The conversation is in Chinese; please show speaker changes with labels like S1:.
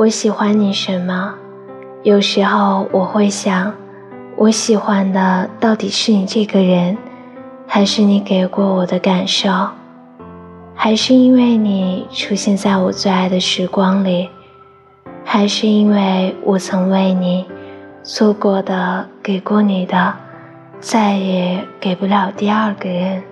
S1: 我喜欢你什么？有时候我会想，我喜欢的到底是你这个人，还是你给过我的感受？还是因为你出现在我最爱的时光里？还是因为我曾为你错过的，给过你的，再也给不了第二个人。